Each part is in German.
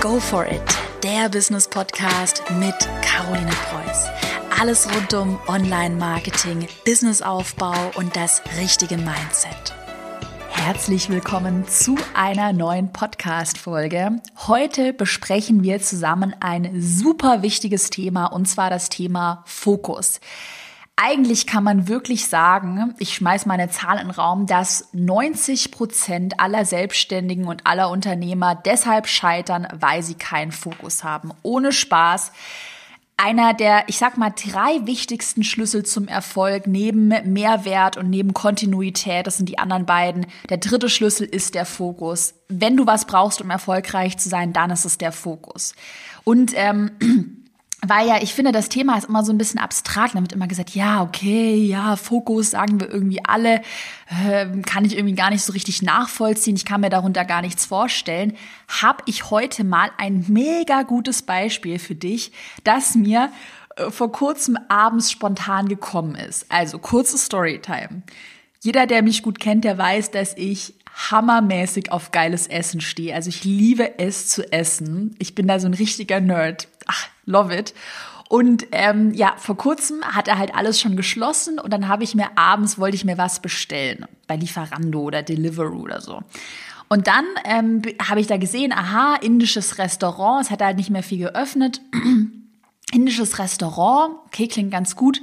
Go for it, der Business Podcast mit Caroline Preuß. Alles rund um Online-Marketing, Businessaufbau und das richtige Mindset. Herzlich willkommen zu einer neuen Podcast-Folge. Heute besprechen wir zusammen ein super wichtiges Thema und zwar das Thema Fokus. Eigentlich kann man wirklich sagen, ich schmeiß meine Zahl in den Raum, dass 90 Prozent aller Selbstständigen und aller Unternehmer deshalb scheitern, weil sie keinen Fokus haben. Ohne Spaß. Einer der, ich sag mal, drei wichtigsten Schlüssel zum Erfolg neben Mehrwert und neben Kontinuität, das sind die anderen beiden. Der dritte Schlüssel ist der Fokus. Wenn du was brauchst, um erfolgreich zu sein, dann ist es der Fokus. Und ähm, weil ja, ich finde, das Thema ist immer so ein bisschen abstrakt. Da wird immer gesagt, ja, okay, ja, Fokus sagen wir irgendwie alle, äh, kann ich irgendwie gar nicht so richtig nachvollziehen. Ich kann mir darunter gar nichts vorstellen. Hab ich heute mal ein mega gutes Beispiel für dich, das mir äh, vor kurzem abends spontan gekommen ist. Also kurze Storytime. Jeder, der mich gut kennt, der weiß, dass ich hammermäßig auf geiles Essen stehe. Also ich liebe es zu essen. Ich bin da so ein richtiger Nerd. Love it. Und ähm, ja, vor kurzem hat er halt alles schon geschlossen und dann habe ich mir abends, wollte ich mir was bestellen. Bei Lieferando oder Deliveroo oder so. Und dann ähm, habe ich da gesehen, aha, indisches Restaurant, es hat halt nicht mehr viel geöffnet. indisches Restaurant, okay, klingt ganz gut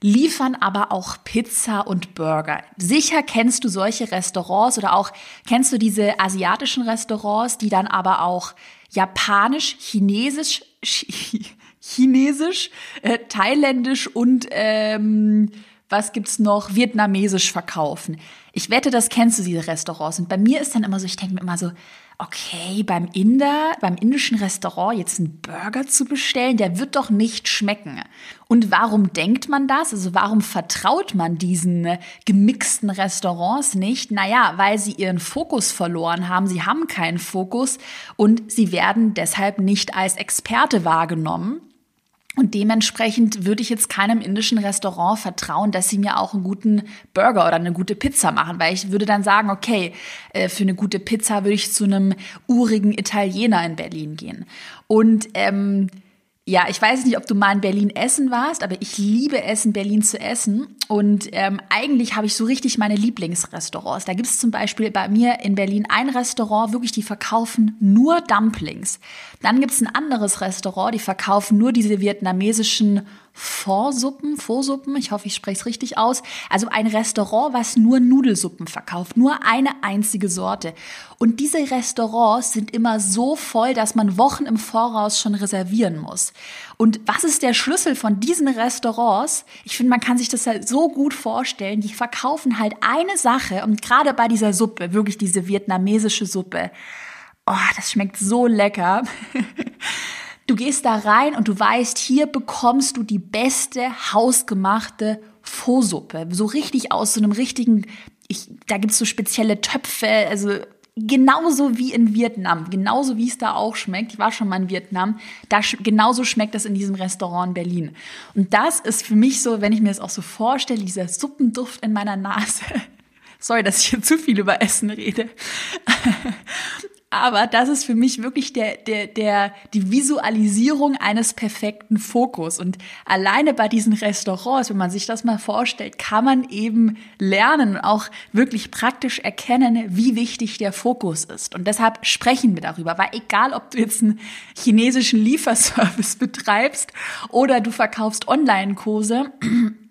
liefern aber auch Pizza und Burger. Sicher kennst du solche Restaurants oder auch kennst du diese asiatischen Restaurants, die dann aber auch japanisch, chinesisch, chinesisch, äh, thailändisch und ähm, was gibt's noch, vietnamesisch verkaufen. Ich wette, das kennst du diese Restaurants. Und bei mir ist dann immer so, ich denke mir immer so, okay, beim Inder, beim indischen Restaurant jetzt einen Burger zu bestellen, der wird doch nicht schmecken. Und warum denkt man das? Also warum vertraut man diesen gemixten Restaurants nicht? Naja, weil sie ihren Fokus verloren haben. Sie haben keinen Fokus und sie werden deshalb nicht als Experte wahrgenommen. Und dementsprechend würde ich jetzt keinem indischen Restaurant vertrauen, dass sie mir auch einen guten Burger oder eine gute Pizza machen, weil ich würde dann sagen, okay, äh, für eine gute Pizza würde ich zu einem urigen Italiener in Berlin gehen. Und ähm, ja, ich weiß nicht, ob du mal in Berlin essen warst, aber ich liebe es, in Berlin zu essen. Und ähm, eigentlich habe ich so richtig meine Lieblingsrestaurants. Da gibt es zum Beispiel bei mir in Berlin ein Restaurant, wirklich, die verkaufen nur Dumplings. Dann gibt es ein anderes Restaurant, die verkaufen nur diese vietnamesischen Vorsuppen, Vorsuppen, ich hoffe, ich spreche es richtig aus. Also ein Restaurant, was nur Nudelsuppen verkauft, nur eine einzige Sorte. Und diese Restaurants sind immer so voll, dass man Wochen im Voraus schon reservieren muss. Und was ist der Schlüssel von diesen Restaurants? Ich finde, man kann sich das halt so gut vorstellen. Die verkaufen halt eine Sache und gerade bei dieser Suppe, wirklich diese vietnamesische Suppe. Oh, das schmeckt so lecker. Du gehst da rein und du weißt, hier bekommst du die beste hausgemachte Faux-Suppe. So richtig aus so einem richtigen, ich, da gibt's so spezielle Töpfe, also genauso wie in Vietnam, genauso wie es da auch schmeckt. Ich war schon mal in Vietnam, da genauso schmeckt es in diesem Restaurant in Berlin. Und das ist für mich so, wenn ich mir das auch so vorstelle, dieser Suppenduft in meiner Nase. Sorry, dass ich hier zu viel über Essen rede. Aber das ist für mich wirklich der, der, der, die Visualisierung eines perfekten Fokus. Und alleine bei diesen Restaurants, wenn man sich das mal vorstellt, kann man eben lernen und auch wirklich praktisch erkennen, wie wichtig der Fokus ist. Und deshalb sprechen wir darüber, weil egal, ob du jetzt einen chinesischen Lieferservice betreibst oder du verkaufst Online-Kurse,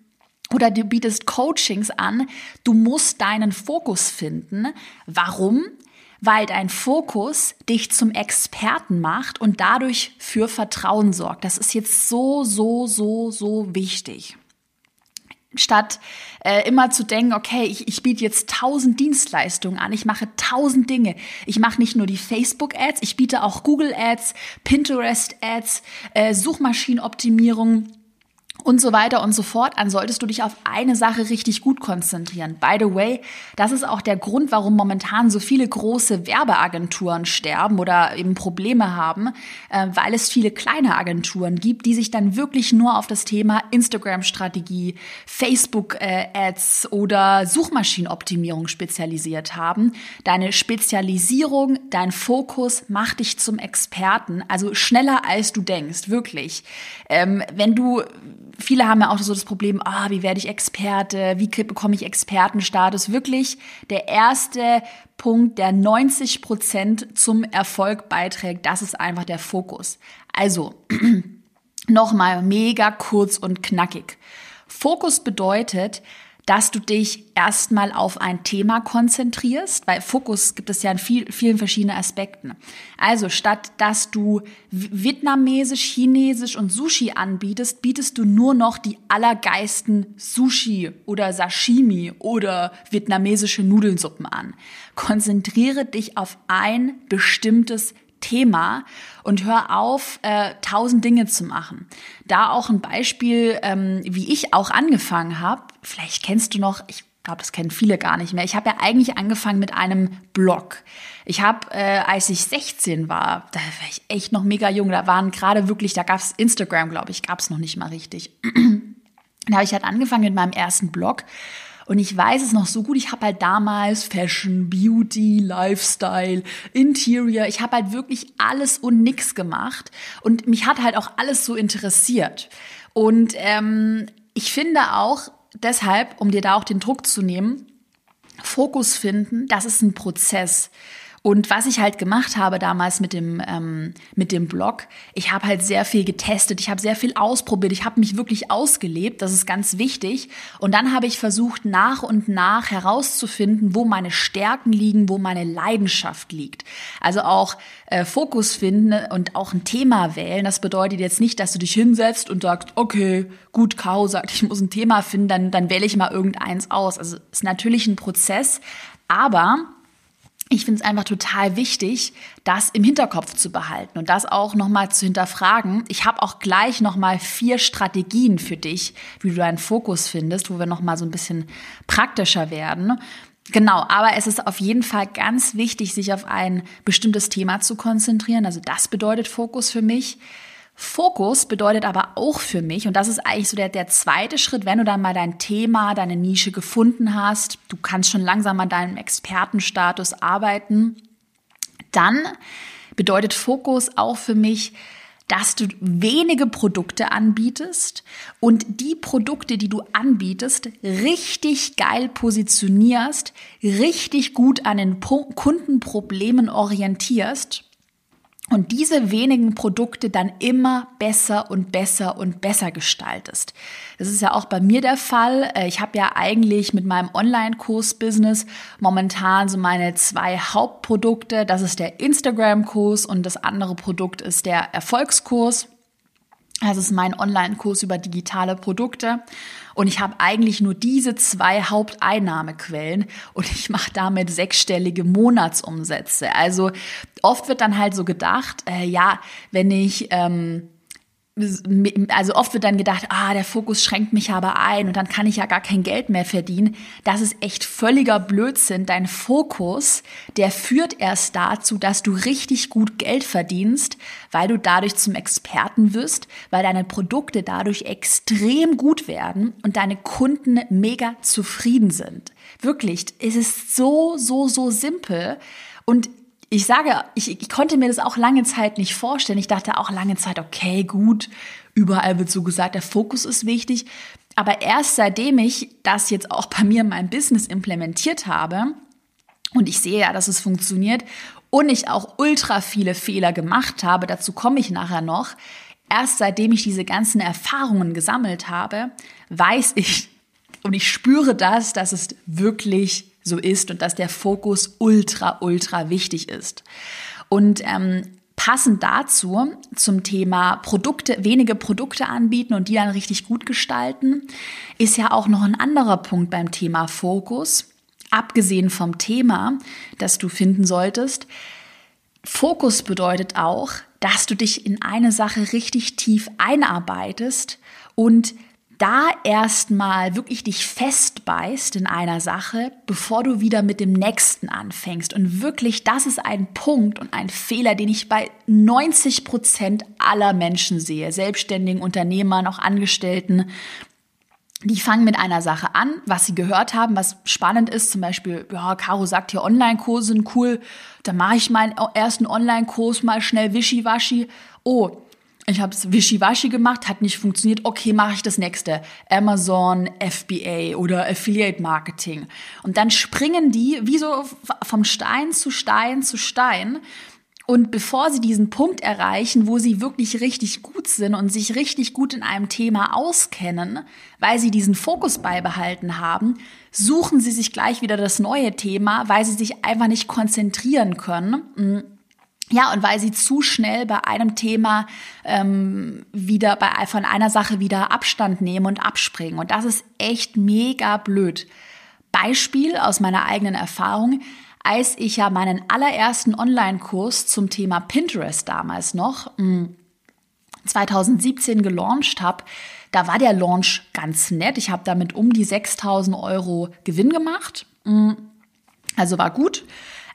oder du bietest Coachings an, du musst deinen Fokus finden. Warum? Weil dein Fokus dich zum Experten macht und dadurch für Vertrauen sorgt. Das ist jetzt so, so, so, so wichtig. Statt äh, immer zu denken, okay, ich, ich biete jetzt tausend Dienstleistungen an, ich mache tausend Dinge. Ich mache nicht nur die Facebook-Ads, ich biete auch Google-Ads, Pinterest-Ads, äh, Suchmaschinenoptimierung und so weiter und so fort, dann solltest du dich auf eine Sache richtig gut konzentrieren. By the way, das ist auch der Grund, warum momentan so viele große Werbeagenturen sterben oder eben Probleme haben, äh, weil es viele kleine Agenturen gibt, die sich dann wirklich nur auf das Thema Instagram-Strategie, Facebook-Ads äh, oder Suchmaschinenoptimierung spezialisiert haben. Deine Spezialisierung, dein Fokus macht dich zum Experten, also schneller als du denkst, wirklich. Ähm, wenn du viele haben ja auch so das Problem, ah, wie werde ich Experte, wie bekomme ich Expertenstatus? Wirklich der erste Punkt, der 90 Prozent zum Erfolg beiträgt, das ist einfach der Fokus. Also, nochmal mega kurz und knackig. Fokus bedeutet, dass du dich erstmal auf ein Thema konzentrierst, weil Fokus gibt es ja in viel, vielen verschiedenen Aspekten. Also statt dass du vietnamesisch, chinesisch und Sushi anbietest, bietest du nur noch die allergeisten Sushi oder Sashimi oder vietnamesische Nudelsuppen an. Konzentriere dich auf ein bestimmtes Thema und hör auf, äh, tausend Dinge zu machen. Da auch ein Beispiel, ähm, wie ich auch angefangen habe. Vielleicht kennst du noch, ich glaube, das kennen viele gar nicht mehr. Ich habe ja eigentlich angefangen mit einem Blog. Ich habe, äh, als ich 16 war, da war ich echt noch mega jung, da waren gerade wirklich, da gab's Instagram, glaube ich, gab's noch nicht mal richtig. da habe ich halt angefangen mit meinem ersten Blog und ich weiß es noch so gut, ich habe halt damals Fashion, Beauty, Lifestyle, Interior, ich habe halt wirklich alles und nix gemacht. Und mich hat halt auch alles so interessiert. Und ähm, ich finde auch deshalb, um dir da auch den Druck zu nehmen, Fokus finden, das ist ein Prozess. Und was ich halt gemacht habe damals mit dem, ähm, mit dem Blog, ich habe halt sehr viel getestet, ich habe sehr viel ausprobiert, ich habe mich wirklich ausgelebt, das ist ganz wichtig. Und dann habe ich versucht, nach und nach herauszufinden, wo meine Stärken liegen, wo meine Leidenschaft liegt. Also auch äh, Fokus finden und auch ein Thema wählen. Das bedeutet jetzt nicht, dass du dich hinsetzt und sagst, okay, gut, Caro sagt, ich muss ein Thema finden, dann, dann wähle ich mal irgendeins aus. Also ist natürlich ein Prozess, aber ich finde es einfach total wichtig, das im Hinterkopf zu behalten und das auch nochmal zu hinterfragen. Ich habe auch gleich nochmal vier Strategien für dich, wie du deinen Fokus findest, wo wir nochmal so ein bisschen praktischer werden. Genau, aber es ist auf jeden Fall ganz wichtig, sich auf ein bestimmtes Thema zu konzentrieren. Also das bedeutet Fokus für mich. Fokus bedeutet aber auch für mich, und das ist eigentlich so der, der zweite Schritt, wenn du dann mal dein Thema, deine Nische gefunden hast, du kannst schon langsam an deinem Expertenstatus arbeiten, dann bedeutet Fokus auch für mich, dass du wenige Produkte anbietest und die Produkte, die du anbietest, richtig geil positionierst, richtig gut an den Kundenproblemen orientierst und diese wenigen Produkte dann immer besser und besser und besser gestaltest. Das ist ja auch bei mir der Fall. Äh, ich habe ja eigentlich mit meinem Online-Kurs-Business momentan so meine zwei Hauptprodukte. Das ist der Instagram-Kurs und das andere Produkt ist der Erfolgskurs. Das ist mein Online-Kurs über digitale Produkte. Und ich habe eigentlich nur diese zwei Haupteinnahmequellen und ich mache damit sechsstellige Monatsumsätze. Also oft wird dann halt so gedacht, äh, ja, wenn ich ähm, also oft wird dann gedacht, ah, der Fokus schränkt mich aber ein und dann kann ich ja gar kein Geld mehr verdienen. Das ist echt völliger Blödsinn. Dein Fokus, der führt erst dazu, dass du richtig gut Geld verdienst, weil du dadurch zum Experten wirst, weil deine Produkte dadurch extrem gut werden und deine Kunden mega zufrieden sind. Wirklich, es ist so, so, so simpel. Und ich sage, ich, ich konnte mir das auch lange Zeit nicht vorstellen. Ich dachte auch lange Zeit, okay, gut, überall wird so gesagt, der Fokus ist wichtig. Aber erst seitdem ich das jetzt auch bei mir in meinem Business implementiert habe und ich sehe ja, dass es funktioniert und ich auch ultra viele Fehler gemacht habe, dazu komme ich nachher noch, erst seitdem ich diese ganzen Erfahrungen gesammelt habe, weiß ich und ich spüre das, dass es wirklich so ist und dass der Fokus ultra, ultra wichtig ist. Und ähm, passend dazu zum Thema Produkte, wenige Produkte anbieten und die dann richtig gut gestalten, ist ja auch noch ein anderer Punkt beim Thema Fokus. Abgesehen vom Thema, das du finden solltest. Fokus bedeutet auch, dass du dich in eine Sache richtig tief einarbeitest und da erstmal wirklich dich festbeißt in einer Sache, bevor du wieder mit dem nächsten anfängst. Und wirklich, das ist ein Punkt und ein Fehler, den ich bei 90 Prozent aller Menschen sehe. Selbstständigen Unternehmern, auch Angestellten. Die fangen mit einer Sache an, was sie gehört haben, was spannend ist. Zum Beispiel, ja, Caro sagt hier Online-Kurse sind cool. Dann mache ich meinen ersten Online-Kurs mal schnell wischiwaschi. Oh, ich habe es wischiwaschi gemacht, hat nicht funktioniert. Okay, mache ich das nächste. Amazon, FBA oder Affiliate Marketing. Und dann springen die wie so vom Stein zu Stein zu Stein. Und bevor sie diesen Punkt erreichen, wo sie wirklich richtig gut sind und sich richtig gut in einem Thema auskennen, weil sie diesen Fokus beibehalten haben, suchen sie sich gleich wieder das neue Thema, weil sie sich einfach nicht konzentrieren können ja, und weil sie zu schnell bei einem Thema ähm, wieder, bei, von einer Sache wieder Abstand nehmen und abspringen. Und das ist echt mega blöd. Beispiel aus meiner eigenen Erfahrung, als ich ja meinen allerersten Online-Kurs zum Thema Pinterest damals noch 2017 hm, gelauncht habe, da war der Launch ganz nett. Ich habe damit um die 6000 Euro Gewinn gemacht. Hm, also war gut.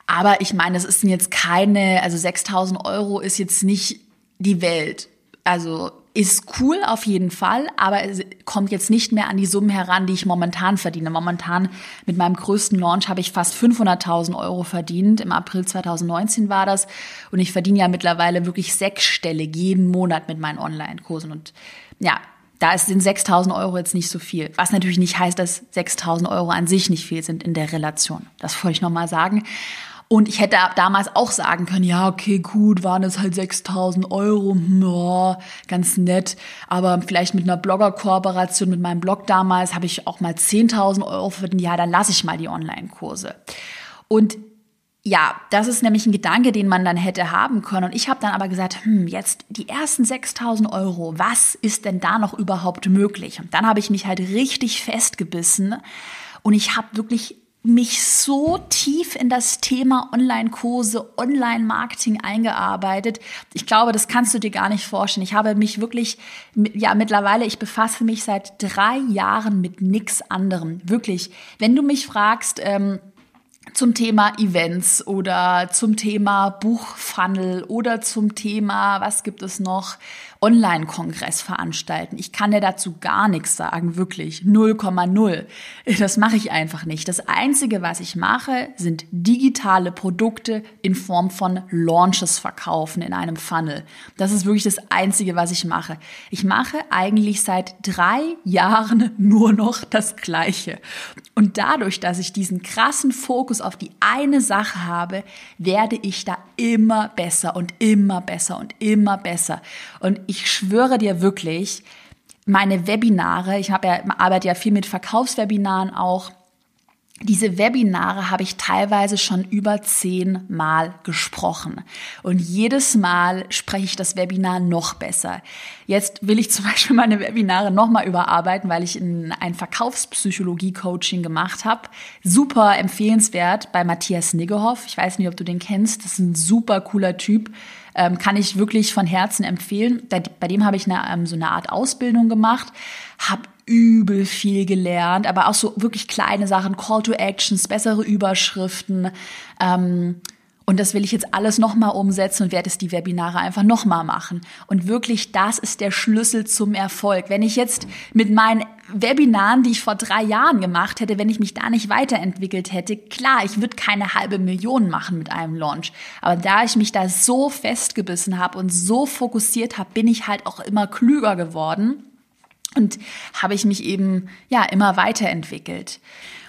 Aber ich meine, es ist jetzt keine, also 6000 Euro ist jetzt nicht die Welt. Also ist cool auf jeden Fall, aber es kommt jetzt nicht mehr an die Summen heran, die ich momentan verdiene. Momentan mit meinem größten Launch habe ich fast 500.000 Euro verdient. Im April 2019 war das. Und ich verdiene ja mittlerweile wirklich sechsstellig jeden Monat mit meinen Online-Kursen. Und ja, da sind 6.000 Euro jetzt nicht so viel. Was natürlich nicht heißt, dass 6.000 Euro an sich nicht viel sind in der Relation. Das wollte ich nochmal sagen. Und ich hätte damals auch sagen können, ja, okay, gut, waren es halt 6000 Euro, ja, ganz nett. Aber vielleicht mit einer Blogger-Kooperation mit meinem Blog damals habe ich auch mal 10.000 Euro verdient. Ja, dann lasse ich mal die Online-Kurse. Und ja, das ist nämlich ein Gedanke, den man dann hätte haben können. Und ich habe dann aber gesagt, hm, jetzt die ersten 6000 Euro, was ist denn da noch überhaupt möglich? Und dann habe ich mich halt richtig festgebissen und ich habe wirklich mich so tief in das Thema Online-Kurse, Online-Marketing eingearbeitet. Ich glaube, das kannst du dir gar nicht vorstellen. Ich habe mich wirklich, ja, mittlerweile, ich befasse mich seit drei Jahren mit nichts anderem. Wirklich. Wenn du mich fragst, ähm, zum Thema Events oder zum Thema Buchfunnel oder zum Thema, was gibt es noch, Online-Kongress veranstalten. Ich kann dir dazu gar nichts sagen, wirklich 0,0. Das mache ich einfach nicht. Das Einzige, was ich mache, sind digitale Produkte in Form von Launches verkaufen in einem Funnel. Das ist wirklich das Einzige, was ich mache. Ich mache eigentlich seit drei Jahren nur noch das Gleiche. Und dadurch, dass ich diesen krassen Fokus auf die eine Sache habe, werde ich da immer besser und immer besser und immer besser. Und ich schwöre dir wirklich, meine Webinare, ich habe ja, arbeite ja viel mit Verkaufswebinaren auch, diese Webinare habe ich teilweise schon über zehn Mal gesprochen. Und jedes Mal spreche ich das Webinar noch besser. Jetzt will ich zum Beispiel meine Webinare nochmal überarbeiten, weil ich ein Verkaufspsychologie-Coaching gemacht habe. Super empfehlenswert bei Matthias Niggehoff. Ich weiß nicht, ob du den kennst. Das ist ein super cooler Typ. Ähm, kann ich wirklich von Herzen empfehlen. Bei dem habe ich eine, ähm, so eine Art Ausbildung gemacht, habe übel viel gelernt, aber auch so wirklich kleine Sachen, Call to Actions, bessere Überschriften. Ähm, und das will ich jetzt alles nochmal umsetzen und werde es die Webinare einfach nochmal machen. Und wirklich, das ist der Schlüssel zum Erfolg. Wenn ich jetzt mit meinen Webinaren, die ich vor drei Jahren gemacht hätte, wenn ich mich da nicht weiterentwickelt hätte, klar, ich würde keine halbe Million machen mit einem Launch. Aber da ich mich da so festgebissen habe und so fokussiert habe, bin ich halt auch immer klüger geworden und habe ich mich eben ja immer weiterentwickelt.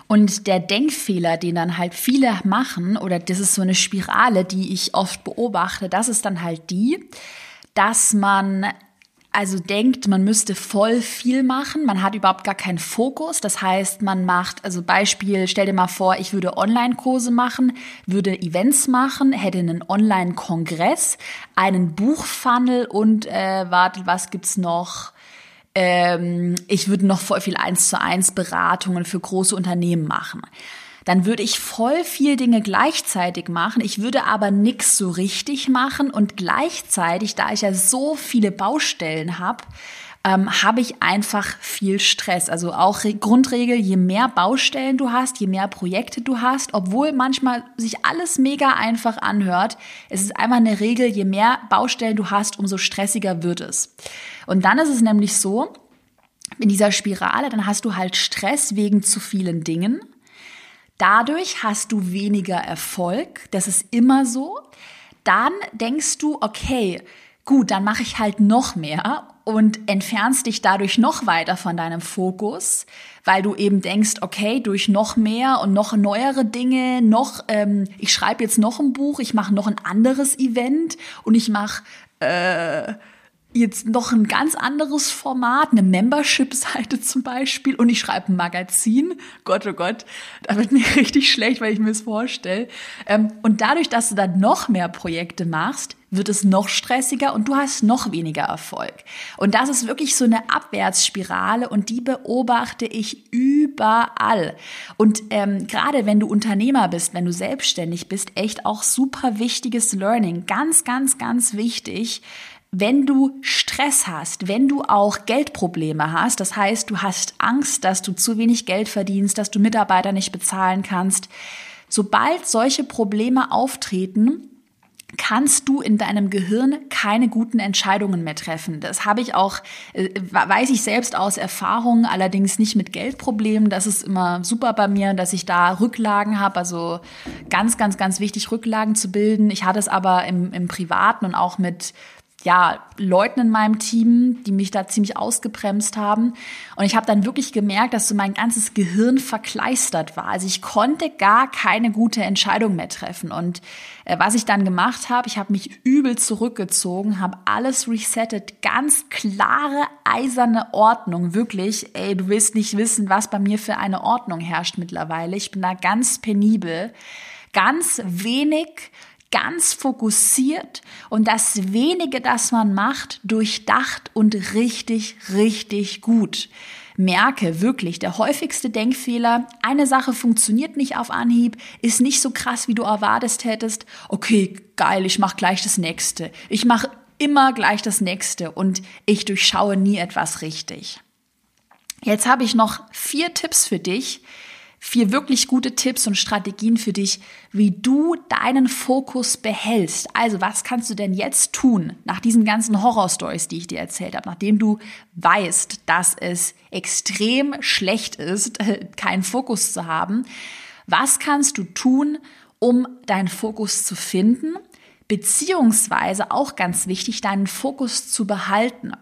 Und der Denkfehler, den dann halt viele machen, oder das ist so eine Spirale, die ich oft beobachte, das ist dann halt die, dass man also denkt, man müsste voll viel machen, man hat überhaupt gar keinen Fokus. Das heißt, man macht, also Beispiel, stell dir mal vor, ich würde Online-Kurse machen, würde Events machen, hätte einen Online-Kongress, einen Buchfunnel und äh, warte, was gibt's noch? Ähm, ich würde noch voll viel eins zu eins Beratungen für große Unternehmen machen. Dann würde ich voll viel Dinge gleichzeitig machen. Ich würde aber nix so richtig machen und gleichzeitig, da ich ja so viele Baustellen habe, ähm, habe ich einfach viel Stress. Also auch Re Grundregel, je mehr Baustellen du hast, je mehr Projekte du hast, obwohl manchmal sich alles mega einfach anhört, es ist einfach eine Regel, je mehr Baustellen du hast, umso stressiger wird es. Und dann ist es nämlich so, in dieser Spirale, dann hast du halt Stress wegen zu vielen Dingen. Dadurch hast du weniger Erfolg. Das ist immer so. Dann denkst du, okay, gut, dann mache ich halt noch mehr und entfernst dich dadurch noch weiter von deinem Fokus, weil du eben denkst, okay, durch noch mehr und noch neuere Dinge, noch, ähm, ich schreibe jetzt noch ein Buch, ich mache noch ein anderes Event und ich mache äh, jetzt noch ein ganz anderes Format, eine Membership-Seite zum Beispiel und ich schreibe ein Magazin. Gott, oh Gott, da wird mir richtig schlecht, weil ich mir das vorstelle. Ähm, und dadurch, dass du dann noch mehr Projekte machst, wird es noch stressiger und du hast noch weniger Erfolg. Und das ist wirklich so eine Abwärtsspirale und die beobachte ich überall. Und ähm, gerade wenn du Unternehmer bist, wenn du selbstständig bist, echt auch super wichtiges Learning. Ganz, ganz, ganz wichtig wenn du Stress hast, wenn du auch Geldprobleme hast, das heißt, du hast Angst, dass du zu wenig Geld verdienst, dass du Mitarbeiter nicht bezahlen kannst, sobald solche Probleme auftreten, kannst du in deinem Gehirn keine guten Entscheidungen mehr treffen. Das habe ich auch, äh, weiß ich selbst aus Erfahrung, allerdings nicht mit Geldproblemen. Das ist immer super bei mir, dass ich da Rücklagen habe. Also ganz, ganz, ganz wichtig, Rücklagen zu bilden. Ich hatte es aber im, im Privaten und auch mit ja, Leuten in meinem Team, die mich da ziemlich ausgebremst haben. Und ich habe dann wirklich gemerkt, dass so mein ganzes Gehirn verkleistert war. Also ich konnte gar keine gute Entscheidung mehr treffen. Und äh, was ich dann gemacht habe, ich habe mich übel zurückgezogen, habe alles resettet, ganz klare, eiserne Ordnung, wirklich. Ey, du willst nicht wissen, was bei mir für eine Ordnung herrscht mittlerweile. Ich bin da ganz penibel, ganz wenig ganz fokussiert und das wenige, das man macht, durchdacht und richtig, richtig gut. Merke wirklich, der häufigste Denkfehler, eine Sache funktioniert nicht auf Anhieb, ist nicht so krass, wie du erwartet hättest. Okay, geil, ich mache gleich das nächste. Ich mache immer gleich das nächste und ich durchschaue nie etwas richtig. Jetzt habe ich noch vier Tipps für dich, vier wirklich gute Tipps und Strategien für dich, wie du deinen Fokus behältst. Also, was kannst du denn jetzt tun nach diesen ganzen Horrorstories, die ich dir erzählt habe, nachdem du weißt, dass es extrem schlecht ist, keinen Fokus zu haben? Was kannst du tun, um deinen Fokus zu finden? Beziehungsweise auch ganz wichtig, deinen Fokus zu behalten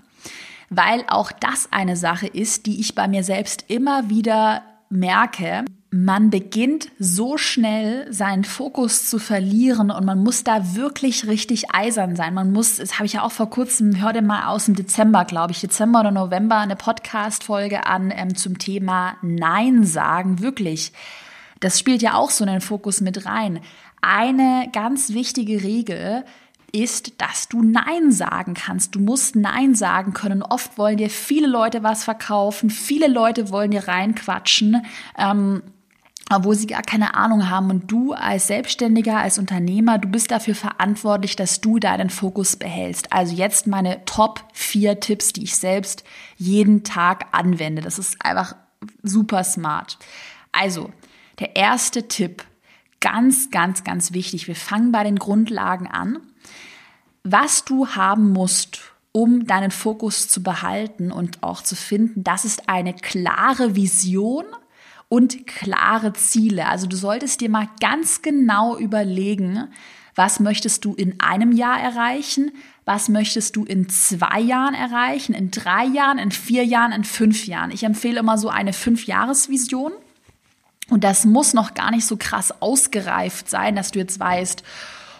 weil auch das eine Sache ist, die ich bei mir selbst immer wieder merke, man beginnt so schnell seinen Fokus zu verlieren und man muss da wirklich richtig eisern sein. Man muss, das habe ich ja auch vor kurzem, hörte mal aus dem Dezember, glaube ich, Dezember oder November, eine Podcast-Folge an ähm, zum Thema Nein sagen. Wirklich. Das spielt ja auch so einen Fokus mit rein. Eine ganz wichtige Regel, ist, dass du Nein sagen kannst. Du musst Nein sagen können. Oft wollen dir viele Leute was verkaufen, viele Leute wollen dir reinquatschen. Ähm, wo sie gar keine Ahnung haben. Und du als Selbstständiger, als Unternehmer, du bist dafür verantwortlich, dass du deinen Fokus behältst. Also jetzt meine Top vier Tipps, die ich selbst jeden Tag anwende. Das ist einfach super smart. Also, der erste Tipp, ganz, ganz, ganz wichtig. Wir fangen bei den Grundlagen an was du haben musst, um deinen Fokus zu behalten und auch zu finden, das ist eine klare Vision und klare Ziele. Also du solltest dir mal ganz genau überlegen, was möchtest du in einem Jahr erreichen? Was möchtest du in zwei Jahren erreichen? In drei Jahren, in vier Jahren, in fünf Jahren? Ich empfehle immer so eine Fünf-Jahres-Vision. Und das muss noch gar nicht so krass ausgereift sein, dass du jetzt weißt,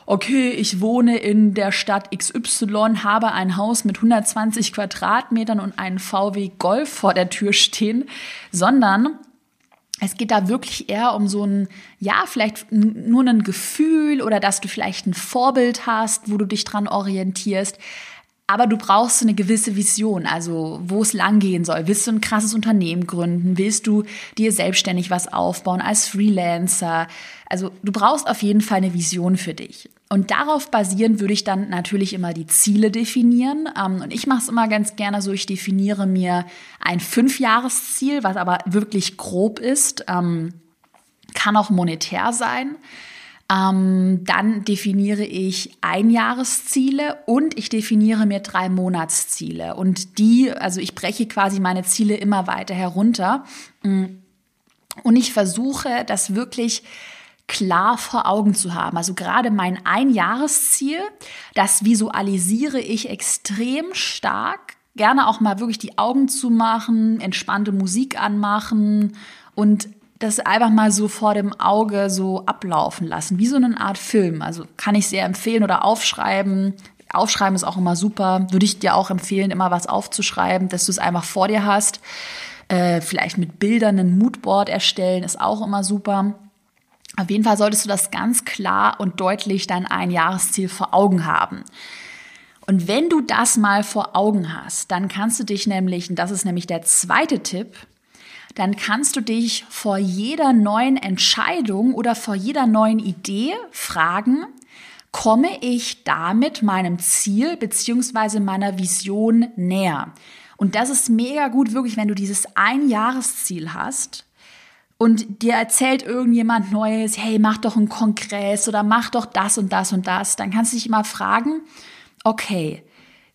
okay, ich wohne in der Stadt XY, habe ein Haus mit 120 Quadratmetern und einen VW Golf vor der Tür stehen, sondern es geht da wirklich eher um so ein, ja, vielleicht nur ein Gefühl oder dass du vielleicht ein Vorbild hast, wo du dich dran orientierst. Aber du brauchst eine gewisse Vision, also wo es langgehen soll. Willst du ein krasses Unternehmen gründen? Willst du dir selbstständig was aufbauen als Freelancer? Also du brauchst auf jeden Fall eine Vision für dich. Und darauf basierend würde ich dann natürlich immer die Ziele definieren. Ähm, und ich mache es immer ganz gerne so, ich definiere mir ein Fünfjahresziel, was aber wirklich grob ist, ähm, kann auch monetär sein. Ähm, dann definiere ich Einjahresziele und ich definiere mir drei Monatsziele. Und die, also ich breche quasi meine Ziele immer weiter herunter. Mm. Und ich versuche, das wirklich klar vor Augen zu haben. Also gerade mein Einjahresziel, das visualisiere ich extrem stark. Gerne auch mal wirklich die Augen zu machen, entspannte Musik anmachen und das einfach mal so vor dem Auge so ablaufen lassen, wie so eine Art Film. Also kann ich sehr empfehlen oder aufschreiben. Aufschreiben ist auch immer super. Würde ich dir auch empfehlen, immer was aufzuschreiben, dass du es einfach vor dir hast. Äh, vielleicht mit Bildern ein Moodboard erstellen, ist auch immer super. Auf jeden Fall solltest du das ganz klar und deutlich dein Einjahresziel vor Augen haben. Und wenn du das mal vor Augen hast, dann kannst du dich nämlich, und das ist nämlich der zweite Tipp, dann kannst du dich vor jeder neuen Entscheidung oder vor jeder neuen Idee fragen, komme ich damit meinem Ziel beziehungsweise meiner Vision näher? Und das ist mega gut, wirklich, wenn du dieses Einjahresziel hast und dir erzählt irgendjemand Neues, hey, mach doch einen Kongress oder mach doch das und das und das, dann kannst du dich immer fragen, okay,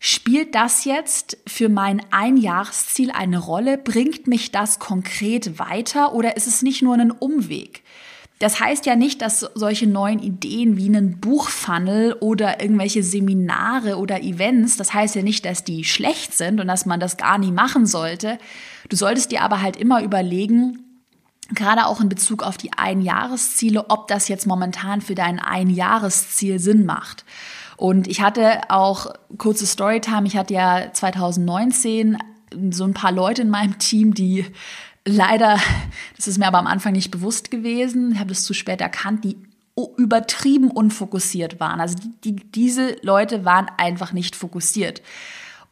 Spielt das jetzt für mein Einjahresziel eine Rolle? Bringt mich das konkret weiter oder ist es nicht nur ein Umweg? Das heißt ja nicht, dass solche neuen Ideen wie einen Buchfunnel oder irgendwelche Seminare oder Events, das heißt ja nicht, dass die schlecht sind und dass man das gar nie machen sollte. Du solltest dir aber halt immer überlegen, gerade auch in Bezug auf die Einjahresziele, ob das jetzt momentan für dein Einjahresziel Sinn macht. Und ich hatte auch kurze Storytime. Ich hatte ja 2019 so ein paar Leute in meinem Team, die leider, das ist mir aber am Anfang nicht bewusst gewesen, ich habe das zu spät erkannt, die übertrieben unfokussiert waren. Also die, die, diese Leute waren einfach nicht fokussiert.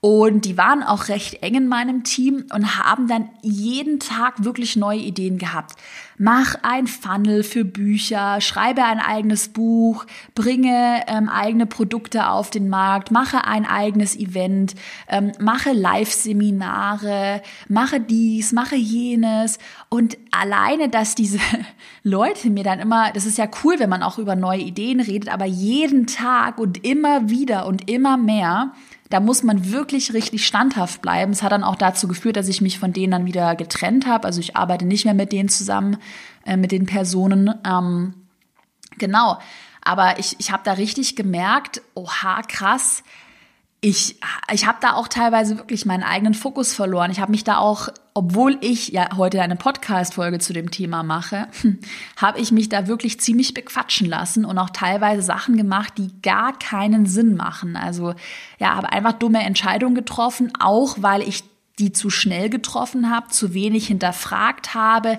Und die waren auch recht eng in meinem Team und haben dann jeden Tag wirklich neue Ideen gehabt. Mach ein Funnel für Bücher, schreibe ein eigenes Buch, bringe ähm, eigene Produkte auf den Markt, mache ein eigenes Event, ähm, mache Live-Seminare, mache dies, mache jenes. Und alleine, dass diese Leute mir dann immer, das ist ja cool, wenn man auch über neue Ideen redet, aber jeden Tag und immer wieder und immer mehr, da muss man wirklich richtig standhaft bleiben. Es hat dann auch dazu geführt, dass ich mich von denen dann wieder getrennt habe. Also ich arbeite nicht mehr mit denen zusammen, äh, mit den Personen. Ähm, genau. Aber ich, ich habe da richtig gemerkt, oha, krass, ich, ich habe da auch teilweise wirklich meinen eigenen Fokus verloren. Ich habe mich da auch, obwohl ich ja heute eine Podcast-Folge zu dem Thema mache, habe ich mich da wirklich ziemlich bequatschen lassen und auch teilweise Sachen gemacht, die gar keinen Sinn machen. Also ja, habe einfach dumme Entscheidungen getroffen, auch weil ich die zu schnell getroffen habe, zu wenig hinterfragt habe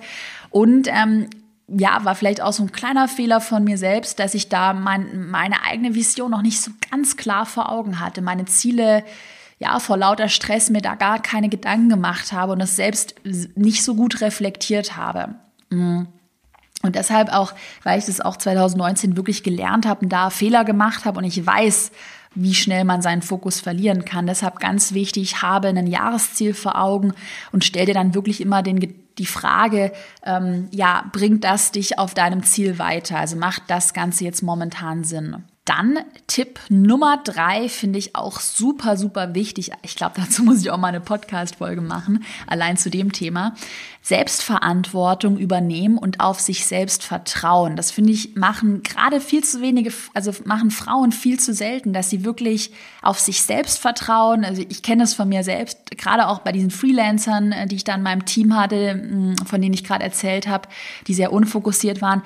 und ähm, ja, war vielleicht auch so ein kleiner Fehler von mir selbst, dass ich da mein, meine eigene Vision noch nicht so ganz klar vor Augen hatte. Meine Ziele, ja, vor lauter Stress mir da gar keine Gedanken gemacht habe und das selbst nicht so gut reflektiert habe. Mm. Und deshalb auch, weil ich das auch 2019 wirklich gelernt habe und da Fehler gemacht habe und ich weiß, wie schnell man seinen Fokus verlieren kann. Deshalb ganz wichtig, habe ein Jahresziel vor Augen und stell dir dann wirklich immer den die Frage, ähm, ja, bringt das dich auf deinem Ziel weiter? Also macht das Ganze jetzt momentan Sinn? Dann Tipp Nummer drei finde ich auch super, super wichtig. Ich glaube, dazu muss ich auch mal eine Podcast-Folge machen, allein zu dem Thema. Selbstverantwortung übernehmen und auf sich selbst vertrauen. Das finde ich machen gerade viel zu wenige, also machen Frauen viel zu selten, dass sie wirklich auf sich selbst vertrauen. Also ich kenne es von mir selbst, gerade auch bei diesen Freelancern, äh, die ich da in meinem Team hatte, von denen ich gerade erzählt habe, die sehr unfokussiert waren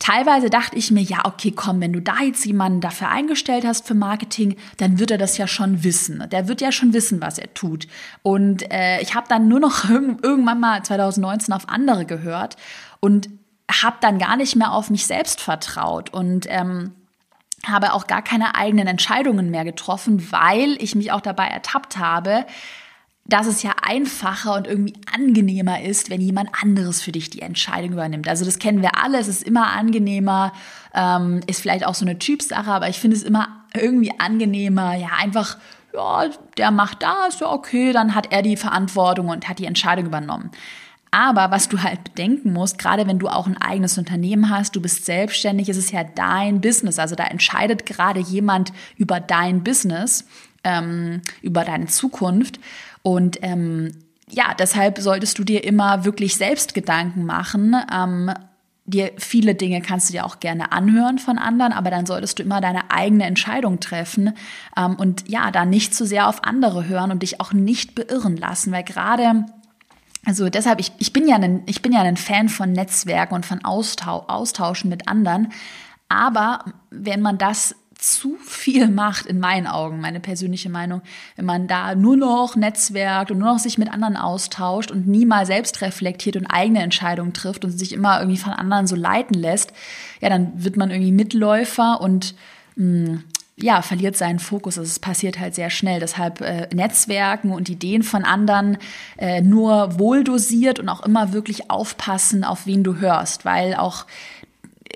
Teilweise dachte ich mir, ja, okay, komm, wenn du da jetzt jemanden dafür eingestellt hast für Marketing, dann wird er das ja schon wissen. Der wird ja schon wissen, was er tut. Und äh, ich habe dann nur noch irgendwann mal 2019 auf andere gehört und habe dann gar nicht mehr auf mich selbst vertraut. Und ähm, habe auch gar keine eigenen Entscheidungen mehr getroffen, weil ich mich auch dabei ertappt habe, dass es ja einfacher und irgendwie angenehmer ist, wenn jemand anderes für dich die Entscheidung übernimmt. Also das kennen wir alle, es ist immer angenehmer, ähm, ist vielleicht auch so eine Typsache, aber ich finde es immer irgendwie angenehmer, ja, einfach, ja, der macht das, ja, okay, dann hat er die Verantwortung und hat die Entscheidung übernommen. Aber was du halt bedenken musst, gerade wenn du auch ein eigenes Unternehmen hast, du bist selbstständig, ist es ja dein Business. Also da entscheidet gerade jemand über dein Business, ähm, über deine Zukunft. Und ähm, ja, deshalb solltest du dir immer wirklich selbst Gedanken machen. Ähm, dir viele Dinge kannst du dir auch gerne anhören von anderen, aber dann solltest du immer deine eigene Entscheidung treffen ähm, und ja, da nicht zu sehr auf andere hören und dich auch nicht beirren lassen, weil gerade also deshalb, ich, ich, bin ja ein, ich bin ja ein Fan von Netzwerken und von Austau Austauschen mit anderen. Aber wenn man das zu viel macht, in meinen Augen, meine persönliche Meinung, wenn man da nur noch netzwerkt und nur noch sich mit anderen austauscht und nie mal selbst reflektiert und eigene Entscheidungen trifft und sich immer irgendwie von anderen so leiten lässt, ja, dann wird man irgendwie Mitläufer und mh, mm, ja, verliert seinen Fokus. Also es passiert halt sehr schnell. Deshalb äh, Netzwerken und Ideen von anderen äh, nur wohldosiert und auch immer wirklich aufpassen, auf wen du hörst, weil auch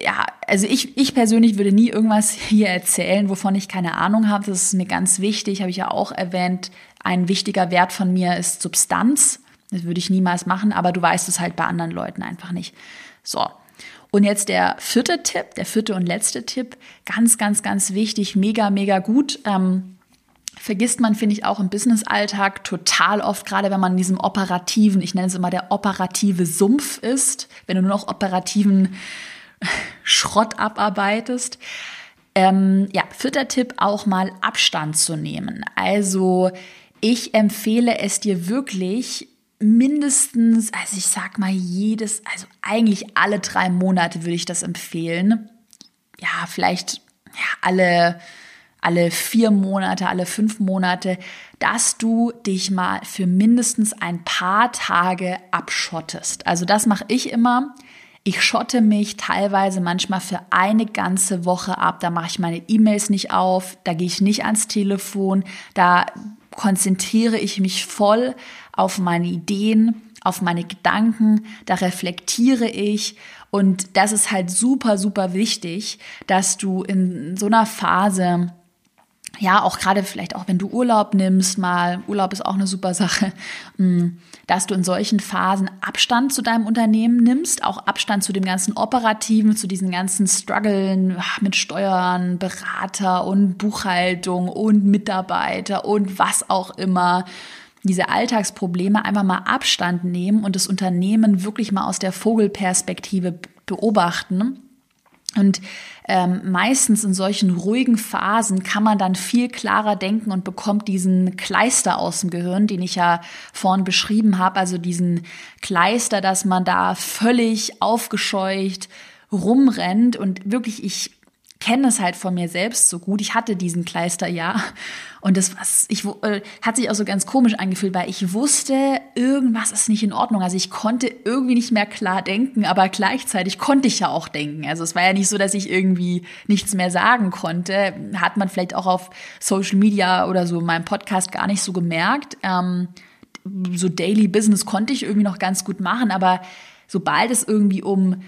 ja, also ich, ich persönlich würde nie irgendwas hier erzählen, wovon ich keine Ahnung habe. Das ist mir ganz wichtig, habe ich ja auch erwähnt. Ein wichtiger Wert von mir ist Substanz. Das würde ich niemals machen, aber du weißt es halt bei anderen Leuten einfach nicht. So. Und jetzt der vierte Tipp, der vierte und letzte Tipp, ganz, ganz, ganz wichtig, mega, mega gut. Ähm, vergisst man, finde ich, auch im Business-Alltag total oft, gerade wenn man in diesem operativen, ich nenne es immer der operative Sumpf ist, wenn du nur noch operativen Schrott abarbeitest. Ähm, ja, vierter Tipp, auch mal Abstand zu nehmen. Also ich empfehle es dir wirklich mindestens, also ich sag mal jedes, also eigentlich alle drei Monate würde ich das empfehlen. Ja, vielleicht ja, alle, alle vier Monate, alle fünf Monate, dass du dich mal für mindestens ein paar Tage abschottest. Also das mache ich immer. Ich schotte mich teilweise manchmal für eine ganze Woche ab. Da mache ich meine E-Mails nicht auf, da gehe ich nicht ans Telefon, da konzentriere ich mich voll auf meine Ideen, auf meine Gedanken, da reflektiere ich und das ist halt super, super wichtig, dass du in so einer Phase ja, auch gerade vielleicht auch wenn du Urlaub nimmst, mal, Urlaub ist auch eine super Sache, mm, dass du in solchen Phasen Abstand zu deinem Unternehmen nimmst, auch Abstand zu dem ganzen Operativen, zu diesen ganzen Struggeln mit Steuern, Berater und Buchhaltung und Mitarbeiter und was auch immer. Diese Alltagsprobleme einfach mal Abstand nehmen und das Unternehmen wirklich mal aus der Vogelperspektive beobachten und ähm, meistens in solchen ruhigen Phasen kann man dann viel klarer denken und bekommt diesen Kleister aus dem Gehirn, den ich ja vorhin beschrieben habe, also diesen Kleister, dass man da völlig aufgescheucht rumrennt. Und wirklich ich kenne es halt von mir selbst so gut. Ich hatte diesen Kleister ja und das was ich äh, hat sich auch so ganz komisch angefühlt, weil ich wusste, irgendwas ist nicht in Ordnung. Also ich konnte irgendwie nicht mehr klar denken, aber gleichzeitig konnte ich ja auch denken. Also es war ja nicht so, dass ich irgendwie nichts mehr sagen konnte. Hat man vielleicht auch auf Social Media oder so in meinem Podcast gar nicht so gemerkt. Ähm, so Daily Business konnte ich irgendwie noch ganz gut machen, aber sobald es irgendwie um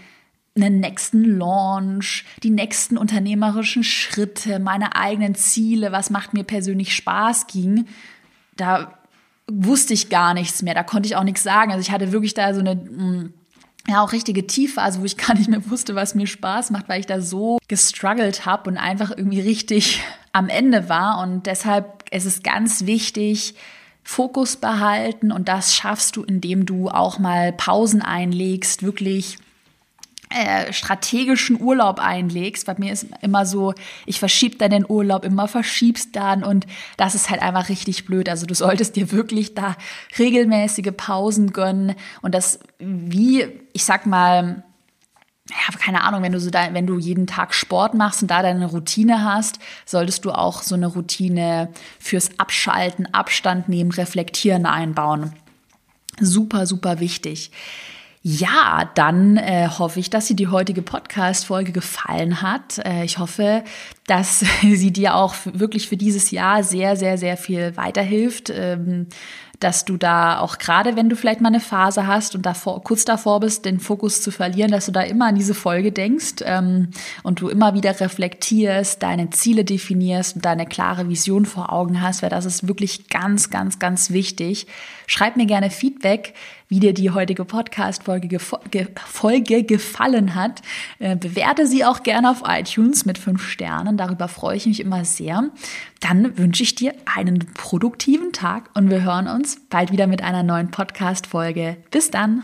einen nächsten Launch, die nächsten unternehmerischen Schritte, meine eigenen Ziele, was macht mir persönlich Spaß ging, da wusste ich gar nichts mehr, da konnte ich auch nichts sagen. Also ich hatte wirklich da so eine mm, ja auch richtige Tiefphase, wo ich gar nicht mehr wusste, was mir Spaß macht, weil ich da so gestruggelt habe und einfach irgendwie richtig am Ende war und deshalb ist es ganz wichtig, Fokus behalten und das schaffst du, indem du auch mal Pausen einlegst, wirklich äh, strategischen Urlaub einlegst. Bei mir ist immer so, ich verschieb dann den Urlaub, immer verschiebst dann und das ist halt einfach richtig blöd. Also du solltest dir wirklich da regelmäßige Pausen gönnen und das wie, ich sag mal, ja, keine Ahnung, wenn du so da, wenn du jeden Tag Sport machst und da deine Routine hast, solltest du auch so eine Routine fürs Abschalten, Abstand nehmen, Reflektieren einbauen. Super, super wichtig. Ja, dann äh, hoffe ich, dass dir die heutige Podcast-Folge gefallen hat. Äh, ich hoffe, dass sie dir auch wirklich für dieses Jahr sehr, sehr, sehr viel weiterhilft. Ähm, dass du da auch gerade, wenn du vielleicht mal eine Phase hast und davor, kurz davor bist, den Fokus zu verlieren, dass du da immer an diese Folge denkst ähm, und du immer wieder reflektierst, deine Ziele definierst und deine klare Vision vor Augen hast, weil das ist wirklich ganz, ganz, ganz wichtig. Schreib mir gerne Feedback, wie dir die heutige Podcast-Folge Folge gefallen hat. Äh, bewerte sie auch gerne auf iTunes mit fünf Sternen. Darüber freue ich mich immer sehr. Dann wünsche ich dir einen produktiven Tag und wir hören uns bald wieder mit einer neuen Podcast-Folge. Bis dann!